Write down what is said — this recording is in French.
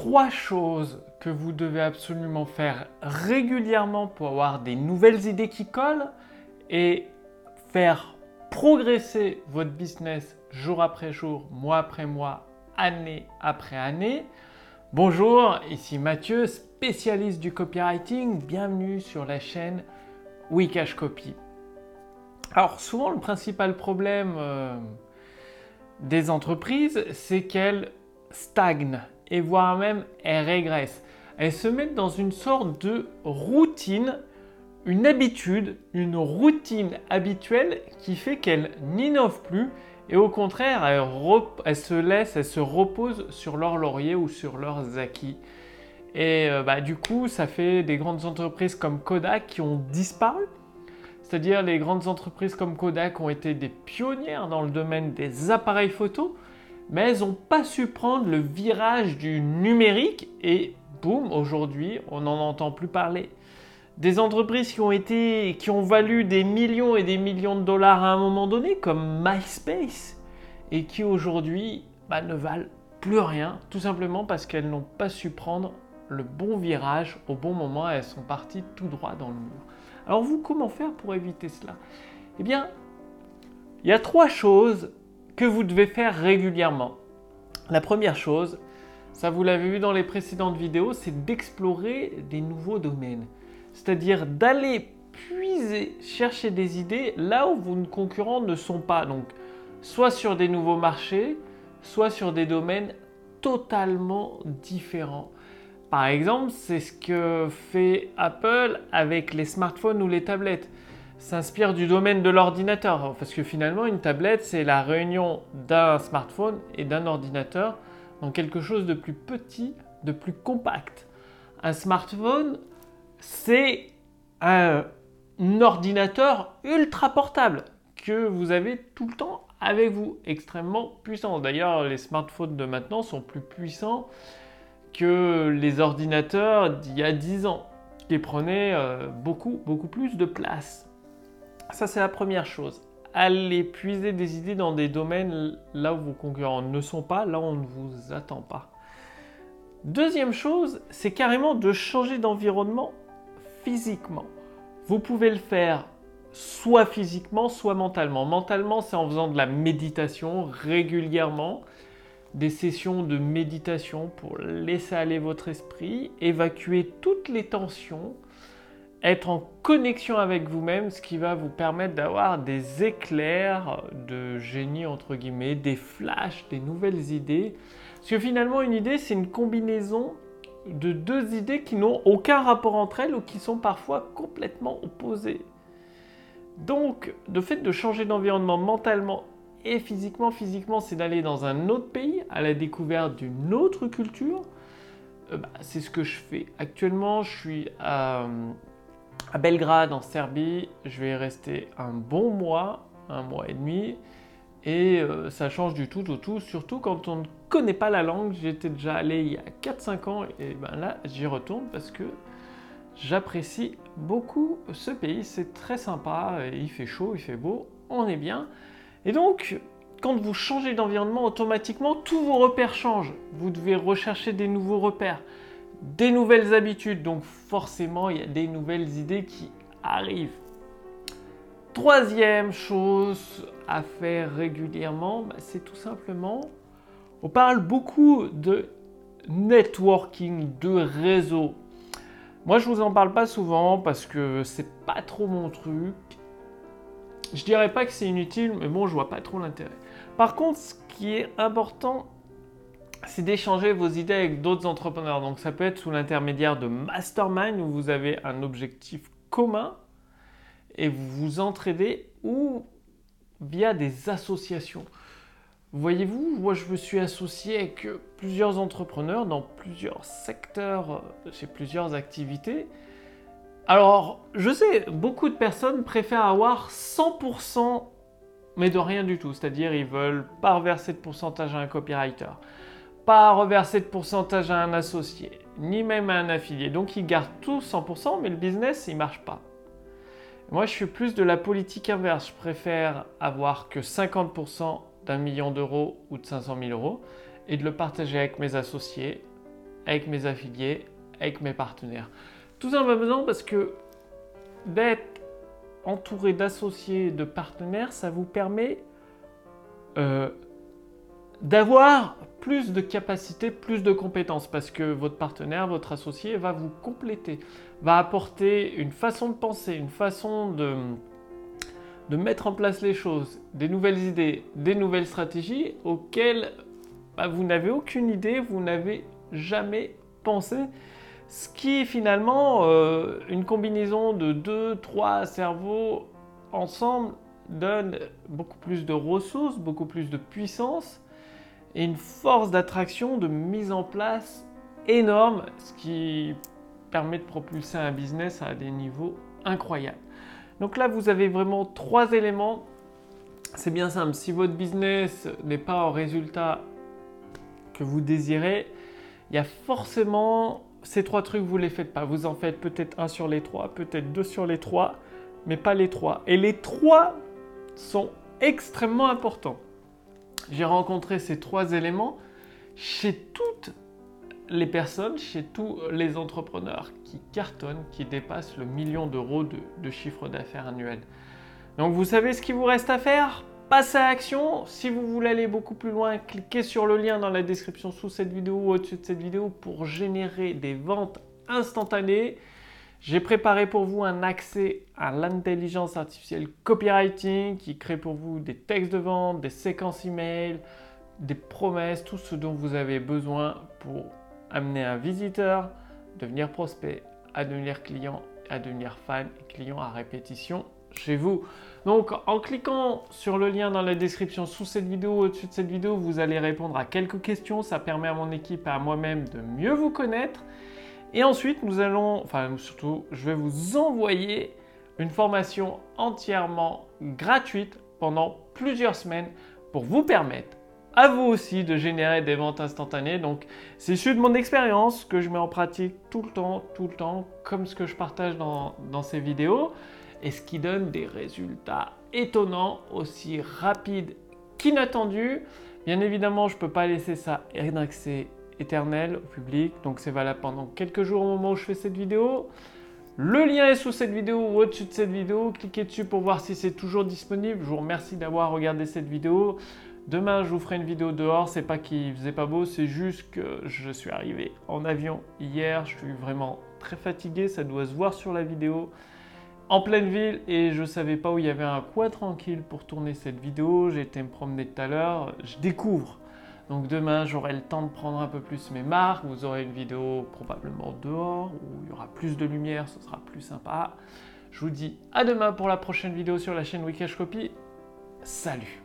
trois choses que vous devez absolument faire régulièrement pour avoir des nouvelles idées qui collent et faire progresser votre business jour après jour, mois après mois, année après année. Bonjour, ici Mathieu, spécialiste du copywriting. Bienvenue sur la chaîne Wikash Copy. Alors souvent le principal problème euh, des entreprises, c'est qu'elles stagnent et voire même elles régressent. Elles se mettent dans une sorte de routine, une habitude, une routine habituelle qui fait qu'elles n'innovent plus et au contraire, elles, se laissent, elles se reposent sur leur laurier ou sur leurs acquis. Et euh, bah, du coup, ça fait des grandes entreprises comme Kodak qui ont disparu. C'est-à-dire les grandes entreprises comme Kodak ont été des pionnières dans le domaine des appareils photo, mais elles n'ont pas su prendre le virage du numérique et boum, aujourd'hui, on n'en entend plus parler. Des entreprises qui ont été, qui ont valu des millions et des millions de dollars à un moment donné, comme MySpace, et qui aujourd'hui bah, ne valent plus rien, tout simplement parce qu'elles n'ont pas su prendre le bon virage au bon moment, elles sont parties tout droit dans le mur. Alors vous, comment faire pour éviter cela? Eh bien, il y a trois choses que vous devez faire régulièrement. La première chose, ça vous l'avez vu dans les précédentes vidéos, c'est d'explorer des nouveaux domaines. C'est-à-dire d'aller puiser, chercher des idées là où vos concurrents ne sont pas. Donc, soit sur des nouveaux marchés, soit sur des domaines totalement différents. Par exemple, c'est ce que fait Apple avec les smartphones ou les tablettes s'inspire du domaine de l'ordinateur. Parce que finalement, une tablette, c'est la réunion d'un smartphone et d'un ordinateur dans quelque chose de plus petit, de plus compact. Un smartphone, c'est un ordinateur ultra portable que vous avez tout le temps avec vous, extrêmement puissant. D'ailleurs, les smartphones de maintenant sont plus puissants que les ordinateurs d'il y a 10 ans, qui prenaient euh, beaucoup, beaucoup plus de place. Ça, c'est la première chose. Allez puiser des idées dans des domaines là où vos concurrents ne sont pas, là où on ne vous attend pas. Deuxième chose, c'est carrément de changer d'environnement physiquement. Vous pouvez le faire soit physiquement, soit mentalement. Mentalement, c'est en faisant de la méditation régulièrement, des sessions de méditation pour laisser aller votre esprit, évacuer toutes les tensions, être en connexion avec vous-même, ce qui va vous permettre d'avoir des éclairs de génie, entre guillemets, des flashs, des nouvelles idées. Parce que finalement, une idée, c'est une combinaison de deux idées qui n'ont aucun rapport entre elles ou qui sont parfois complètement opposées. Donc, le fait de changer d'environnement mentalement et physiquement, physiquement, c'est d'aller dans un autre pays, à la découverte d'une autre culture. Euh, bah, c'est ce que je fais. Actuellement, je suis à, à Belgrade, en Serbie. Je vais rester un bon mois, un mois et demi. Et euh, ça change du tout au tout, surtout quand on ne connaît pas la langue. J'étais déjà allé il y a 4-5 ans et ben là j'y retourne parce que j'apprécie beaucoup ce pays. C'est très sympa, il fait chaud, il fait beau, on est bien. Et donc, quand vous changez d'environnement, automatiquement tous vos repères changent. Vous devez rechercher des nouveaux repères des nouvelles habitudes, donc forcément il y a des nouvelles idées qui arrivent. Troisième chose à faire régulièrement, bah, c'est tout simplement, on parle beaucoup de networking, de réseau. Moi je vous en parle pas souvent parce que c'est pas trop mon truc. Je dirais pas que c'est inutile, mais bon, je vois pas trop l'intérêt. Par contre, ce qui est important, c'est d'échanger vos idées avec d'autres entrepreneurs. Donc ça peut être sous l'intermédiaire de mastermind où vous avez un objectif commun et vous vous entraidez ou via des associations. Voyez-vous, moi je me suis associé avec plusieurs entrepreneurs dans plusieurs secteurs, euh, chez plusieurs activités. Alors, je sais, beaucoup de personnes préfèrent avoir 100% mais de rien du tout. C'est-à-dire, ils veulent pas reverser de pourcentage à un copywriter pas reverser de pourcentage à un associé, ni même à un affilié. Donc ils gardent tout 100%, mais le business, il marche pas. Moi, je suis plus de la politique inverse. Je préfère avoir que 50% d'un million d'euros ou de 500 000 euros et de le partager avec mes associés avec mes affiliés, avec mes partenaires. Tout simplement parce que d'être entouré d'associés, de partenaires, ça vous permet euh, d'avoir plus de capacités, plus de compétences, parce que votre partenaire, votre associé va vous compléter, va apporter une façon de penser, une façon de, mettre en place les choses, des nouvelles idées, des nouvelles stratégies auxquelles bah, vous n'avez aucune idée, vous n'avez jamais pensé. Ce qui finalement euh, une combinaison de deux, trois cerveaux ensemble donne beaucoup plus de ressources, beaucoup plus de puissance et une force d'attraction, de mise en place énorme, ce qui permet de propulser un business à des niveaux incroyables. Donc là, vous avez vraiment trois éléments. C'est bien simple. Si votre business n'est pas au résultat que vous désirez, il y a forcément ces trois trucs, vous ne les faites pas. Vous en faites peut-être un sur les trois, peut-être deux sur les trois, mais pas les trois. Et les trois sont extrêmement importants. J'ai rencontré ces trois éléments chez toutes les personnes, chez tous les entrepreneurs qui cartonnent, qui dépassent le million d'euros de, chiffre d'affaires annuel. Donc vous savez ce qu'il vous reste à faire? Passez à l'action. Si vous voulez aller beaucoup plus loin, cliquez sur le lien dans la description sous cette vidéo ou au-dessus de cette vidéo pour générer des ventes instantanées. J'ai préparé pour vous un accès à l'intelligence artificielle copywriting qui crée pour vous des textes de vente, des séquences email, des promesses, tout ce dont vous avez besoin pour amener un visiteur, devenir prospect, à devenir client, à devenir fan et client à répétition chez vous. Donc en cliquant sur le lien dans la description sous cette vidéo, au-dessus de cette vidéo, vous allez répondre à quelques questions. Ça permet à mon équipe et à moi-même de mieux vous connaître. Et ensuite, nous allons, enfin surtout, je vais vous envoyer une formation entièrement gratuite pendant plusieurs semaines pour vous permettre à vous aussi de générer des ventes instantanées. Donc, c'est issu de mon expérience que je mets en pratique tout le temps, tout le temps, comme ce que je partage dans, ces vidéos, et ce qui donne des résultats étonnants, aussi rapides qu'inattendus. Bien évidemment, je ne peux pas laisser ça un accès éternel au public. Donc c'est valable pendant quelques jours au moment où je fais cette vidéo. Le lien est sous cette vidéo ou au-dessus de cette vidéo. Cliquez dessus pour voir si c'est toujours disponible. Je vous remercie d'avoir regardé cette vidéo. Demain, je vous ferai une vidéo dehors. C'est pas qu'il faisait pas beau, c'est juste que je suis arrivé en avion hier. Je suis vraiment très fatigué. Ça doit se voir sur la vidéo. En pleine ville et je savais pas où il y avait un coin tranquille pour tourner cette vidéo. J'ai été me promener tout à l'heure. Je découvre donc demain, j'aurai le temps de prendre un peu plus mes marques. Vous aurez une vidéo probablement dehors où il y aura plus de lumière, ce sera plus sympa. Je vous dis à demain pour la prochaine vidéo sur la chaîne Wikash Copy. Salut